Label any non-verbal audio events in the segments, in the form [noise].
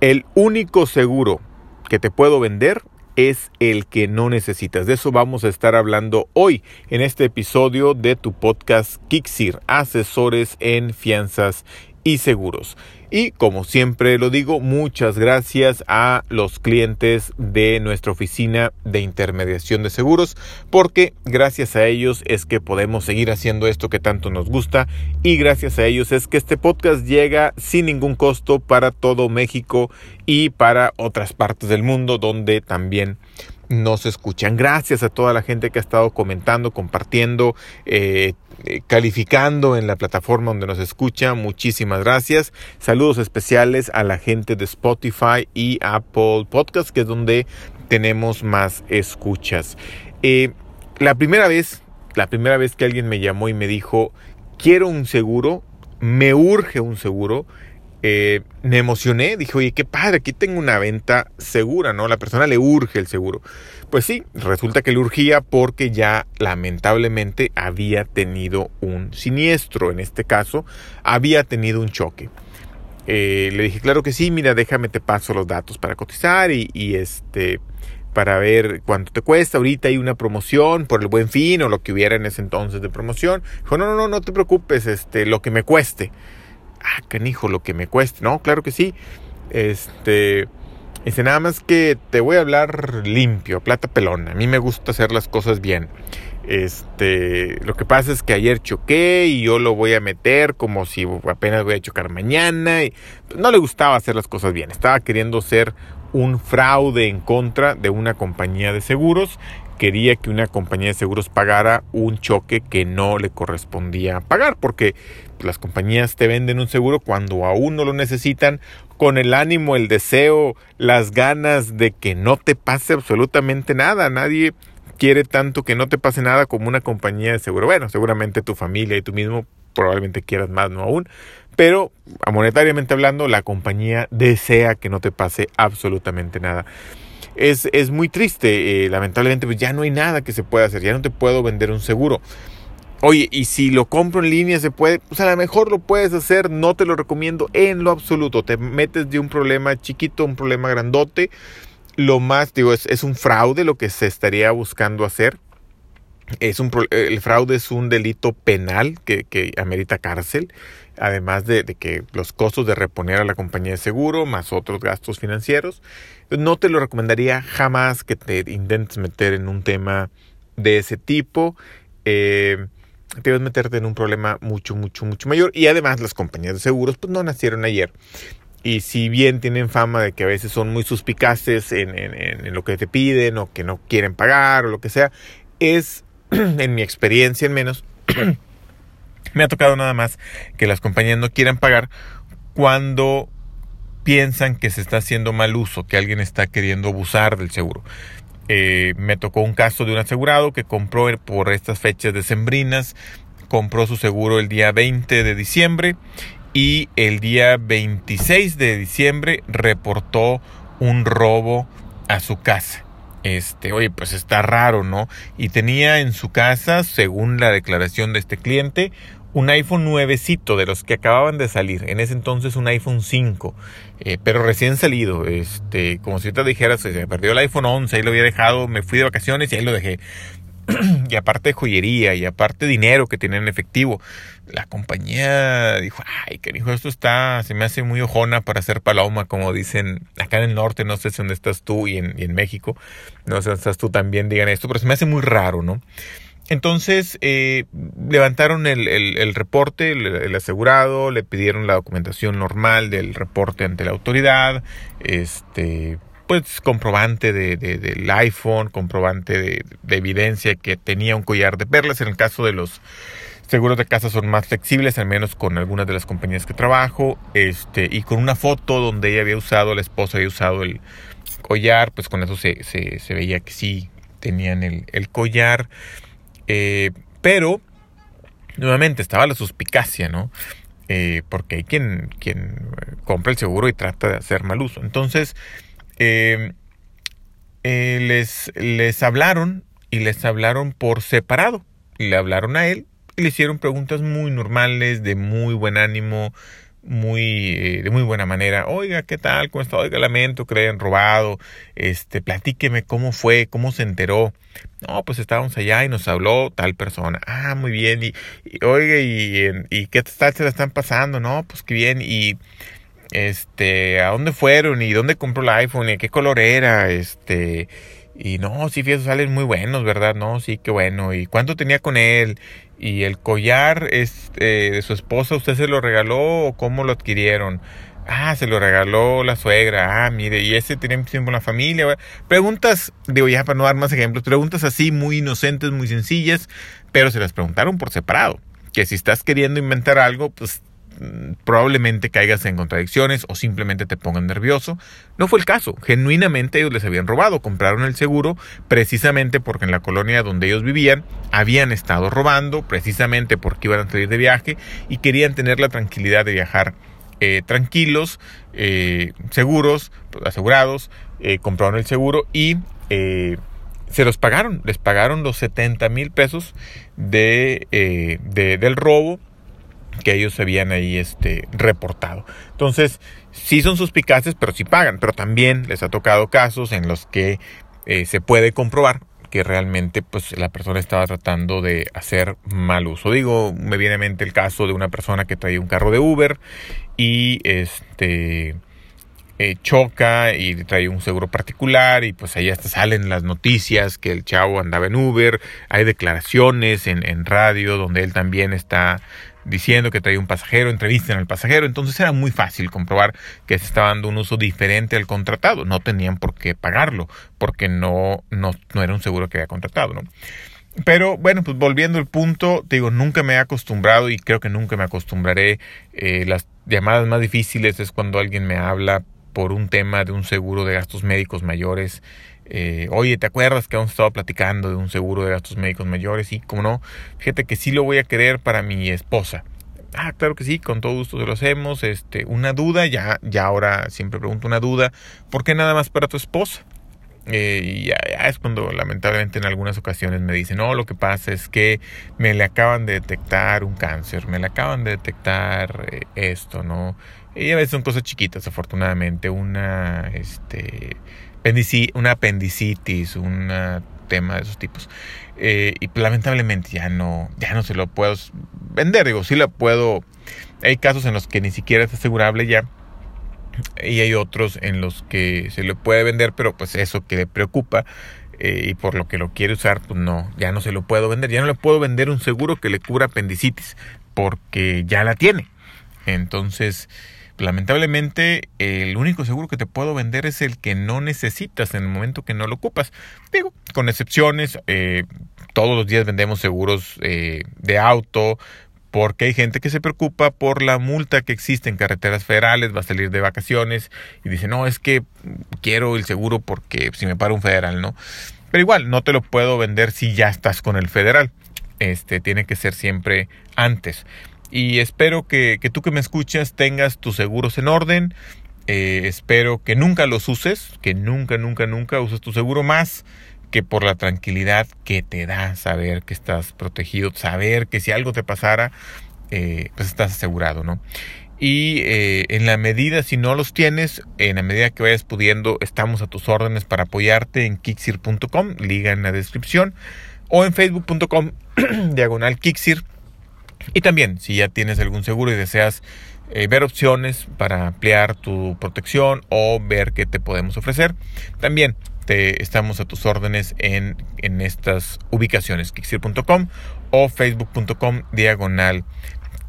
El único seguro que te puedo vender es el que no necesitas. De eso vamos a estar hablando hoy en este episodio de tu podcast Kixir, asesores en fianzas y seguros. Y como siempre lo digo, muchas gracias a los clientes de nuestra oficina de intermediación de seguros, porque gracias a ellos es que podemos seguir haciendo esto que tanto nos gusta y gracias a ellos es que este podcast llega sin ningún costo para todo México y para otras partes del mundo donde también nos escuchan. Gracias a toda la gente que ha estado comentando, compartiendo, eh, eh, calificando en la plataforma donde nos escucha. Muchísimas gracias. Saludos especiales a la gente de Spotify y Apple Podcast, que es donde tenemos más escuchas. Eh, la primera vez, la primera vez que alguien me llamó y me dijo, quiero un seguro, me urge un seguro, eh, me emocioné, dije, oye, qué padre, aquí tengo una venta segura, ¿no? La persona le urge el seguro. Pues sí, resulta que le urgía porque ya lamentablemente había tenido un siniestro, en este caso, había tenido un choque. Eh, le dije, claro que sí, mira, déjame, te paso los datos para cotizar y, y este para ver cuánto te cuesta. Ahorita hay una promoción por el buen fin o lo que hubiera en ese entonces de promoción. Dijo, no, no, no, no te preocupes, este, lo que me cueste ah, canijo, lo que me cueste. No, claro que sí. Este, dice nada más que te voy a hablar limpio, plata pelona. A mí me gusta hacer las cosas bien. Este, lo que pasa es que ayer choqué y yo lo voy a meter como si apenas voy a chocar mañana. Y no le gustaba hacer las cosas bien. Estaba queriendo ser un fraude en contra de una compañía de seguros. Quería que una compañía de seguros pagara un choque que no le correspondía pagar, porque las compañías te venden un seguro cuando aún no lo necesitan, con el ánimo, el deseo, las ganas de que no te pase absolutamente nada. Nadie quiere tanto que no te pase nada como una compañía de seguro. Bueno, seguramente tu familia y tú mismo probablemente quieras más, no aún. Pero monetariamente hablando, la compañía desea que no te pase absolutamente nada. Es, es muy triste, eh, lamentablemente pues ya no hay nada que se pueda hacer, ya no te puedo vender un seguro. Oye, y si lo compro en línea se puede, pues a lo mejor lo puedes hacer, no te lo recomiendo en lo absoluto. Te metes de un problema chiquito un problema grandote. Lo más, digo, es, es un fraude lo que se estaría buscando hacer. Es un, el fraude es un delito penal que, que amerita cárcel, además de, de, que los costos de reponer a la compañía de seguro, más otros gastos financieros. No te lo recomendaría jamás que te intentes meter en un tema de ese tipo. Eh, te vas a meterte en un problema mucho, mucho, mucho mayor. Y además las compañías de seguros pues no nacieron ayer. Y si bien tienen fama de que a veces son muy suspicaces en, en, lo que te piden o que no quieren pagar o lo que sea, es, [clears throat] en mi experiencia en menos, [clears throat] me ha tocado nada más que las compañías no quieran pagar cuando piensan que se está haciendo mal uso, que alguien está queriendo abusar del seguro. Eh, me tocó un caso de un asegurado que compró por estas fechas decembrinas, compró su seguro el día 20 de diciembre y el día 26 de diciembre reportó un robo a su casa. Este, oye, pues está raro, ¿no? Y tenía en su casa, según la declaración de este cliente, un iPhone nuevecito de los que acababan de salir. En ese entonces un iPhone 5, eh, pero recién salido. Este, como si te dijeras, se me perdió el iPhone 11, ahí lo había dejado, me fui de vacaciones y ahí lo dejé. [clears throat] y aparte joyería y aparte dinero que tienen en efectivo, la compañía dijo, ay, que dijo, esto está, se me hace muy ojona para hacer paloma, como dicen acá en el norte, no sé si dónde estás tú y en, y en México, no sé dónde estás tú también, digan esto, pero se me hace muy raro, ¿no? Entonces eh, levantaron el, el, reporte, el, asegurado, le pidieron la documentación normal del reporte ante la autoridad, este, pues comprobante de, del iPhone, comprobante de, de, evidencia que tenía un collar de perlas. En el caso de los seguros de casa son más flexibles, al menos con algunas de las compañías que trabajo, este, y con una foto donde ella había usado, la esposa había usado el collar, pues con eso se, se, se veía que sí tenían el, el collar. Eh, pero, nuevamente, estaba la suspicacia, ¿no? Eh, porque hay quien, quien compra el seguro y trata de hacer mal uso. Entonces, eh, les, les hablaron y les hablaron por separado. Le hablaron a él y le hicieron preguntas muy normales, de muy buen ánimo, muy eh, de muy buena manera. Oiga, ¿qué tal? ¿Cómo está? Oiga, lamento que le hayan robado. Este, platíqueme cómo fue, cómo se enteró. No, pues estábamos allá y nos habló tal persona. Ah, muy bien. Y, oiga, y, y, qué tal se la están pasando? No, pues qué bien. Y este, ¿a dónde fueron? ¿Y dónde compró el iPhone? ¿Y qué color era? Este, y no, sí, fíjate, salen muy buenos, ¿verdad? No, sí, qué bueno. ¿Y cuánto tenía con él? ¿Y el collar es, eh, de su esposa usted se lo regaló o cómo lo adquirieron? Ah, se lo regaló la suegra. Ah, mire, y ese tiene tiempo en la familia. Preguntas, digo ya para no dar más ejemplos, preguntas así muy inocentes, muy sencillas, pero se las preguntaron por separado. Que si estás queriendo inventar algo, pues probablemente caigas en contradicciones o simplemente te pongan nervioso. No fue el caso. Genuinamente ellos les habían robado. Compraron el seguro precisamente porque en la colonia donde ellos vivían habían estado robando, precisamente porque iban a salir de viaje y querían tener la tranquilidad de viajar eh, tranquilos, eh, seguros, asegurados. Eh, compraron el seguro y se los pagaron. Les pagaron los 70 mil pesos de, del robo que ellos habían ahí este, reportado. Entonces, sí son suspicaces, pero sí pagan. Pero también les ha tocado casos en los que eh, se puede comprobar que realmente pues la persona estaba tratando de hacer mal uso. Digo, me viene a mente el caso de una persona que traía un carro de Uber y este eh, choca y trae un seguro particular y pues ahí hasta salen las noticias que el chavo andaba en Uber, hay declaraciones en, radio donde él también está diciendo que traía un pasajero, entrevistan al pasajero, entonces era muy fácil comprobar que se estaba dando un uso diferente al contratado, no tenían por qué pagarlo, porque no, no, no era un seguro que había contratado, ¿no? Pero bueno, pues volviendo al punto, te digo, nunca me he acostumbrado y creo que nunca me acostumbraré. Eh, las llamadas más difíciles es cuando alguien me habla por un tema de un seguro de gastos médicos mayores eh, oye, ¿te acuerdas que hemos estado platicando de un seguro de gastos médicos mayores? Y como no, fíjate que sí lo voy a querer para mi esposa. Ah, claro que sí, con todo gusto se lo hacemos. Este, una duda, ya, ya ahora siempre pregunto una duda, ¿por qué nada más para tu esposa? Eh, y ya, es cuando lamentablemente en algunas ocasiones me dicen, no, lo que pasa es que me le acaban de detectar un cáncer, me le acaban de detectar eh, esto, ¿no? Y a veces son cosas chiquitas, afortunadamente, una, este, una apendicitis, un tema de esos tipos. Eh, y lamentablemente ya no, ya no se lo puedo vender, digo, sí la puedo. Hay casos en los que ni siquiera es asegurable ya. Y hay otros en los que se le puede vender, pero pues eso que le preocupa eh, y por lo que lo quiere usar, pues no, ya no se lo puedo vender. Ya no le puedo vender un seguro que le cubra apendicitis, porque ya la tiene. Entonces, lamentablemente el único seguro que te puedo vender es el que no necesitas en el momento que no lo ocupas. Digo, con excepciones, eh, todos los días vendemos seguros eh, de auto, porque hay gente que se preocupa por la multa que existe en carreteras federales, va a salir de vacaciones y dice, no, es que quiero el seguro porque si me para un federal, ¿no? Pero igual, no te lo puedo vender si ya estás con el federal. Este tiene que ser siempre antes y espero que, tú que me escuchas tengas tus seguros en orden. Eh, espero que nunca los uses, que nunca, nunca, nunca uses tu seguro más que por la tranquilidad que te da saber que estás protegido, saber que si algo te pasara, eh, pues estás asegurado, ¿no? Y eh, en la medida, si no los tienes, en la medida que vayas pudiendo, estamos a tus órdenes para apoyarte en kicksir.com, liga en la descripción, o en facebook.com, [clears throat] diagonal kicksir y también, si ya tienes algún seguro y deseas eh, ver opciones para ampliar tu protección o ver qué te podemos ofrecer, también te estamos a tus órdenes en, en estas ubicaciones, kicksir.com o facebook.com diagonal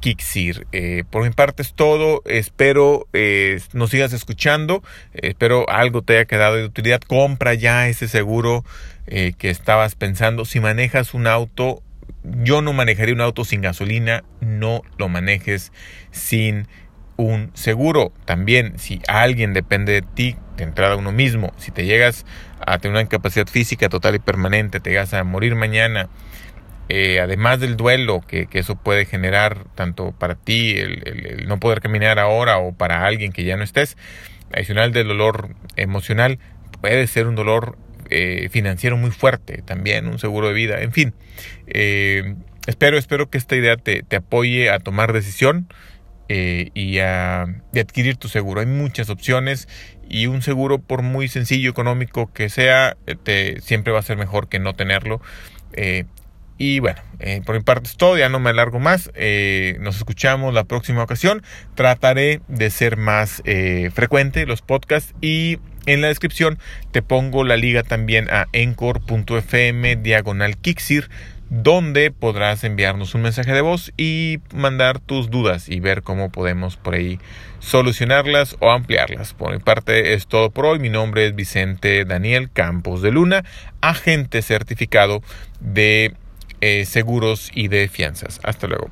Kixir. Eh, por mi parte es todo. Espero eh, nos sigas escuchando. espero algo te haya quedado de utilidad. Compra ya ese seguro que estabas pensando. Si manejas un auto, yo no manejaría un auto sin gasolina, no lo manejes sin un seguro. También, si alguien depende de ti, de entrada uno mismo, si te llegas a tener una incapacidad física total y permanente, te llegas a morir mañana, eh, además del duelo que, eso puede generar tanto para ti, el, no poder caminar ahora o para alguien que ya no estés, adicional del dolor emocional, puede ser un dolor eh, financiero muy fuerte también, un seguro de vida, en fin. Eh, espero, espero que esta idea te, te, apoye a tomar decisión. eh, y, a, adquirir tu seguro. Hay muchas opciones y un seguro por muy sencillo, económico que sea, te, siempre va a ser mejor que no tenerlo. Eh, y bueno, eh, por mi parte es todo, ya no me alargo más. nos escuchamos la próxima ocasión. Trataré de ser más frecuente los podcasts y en la descripción te pongo la liga también a encore.fm diagonal Kixir donde podrás enviarnos un mensaje de voz y mandar tus dudas y ver cómo podemos por ahí solucionarlas o ampliarlas. Por mi parte es todo por hoy. Mi nombre es Vicente Daniel Campos de Luna, agente certificado de eh, seguros y de fianzas. Hasta luego.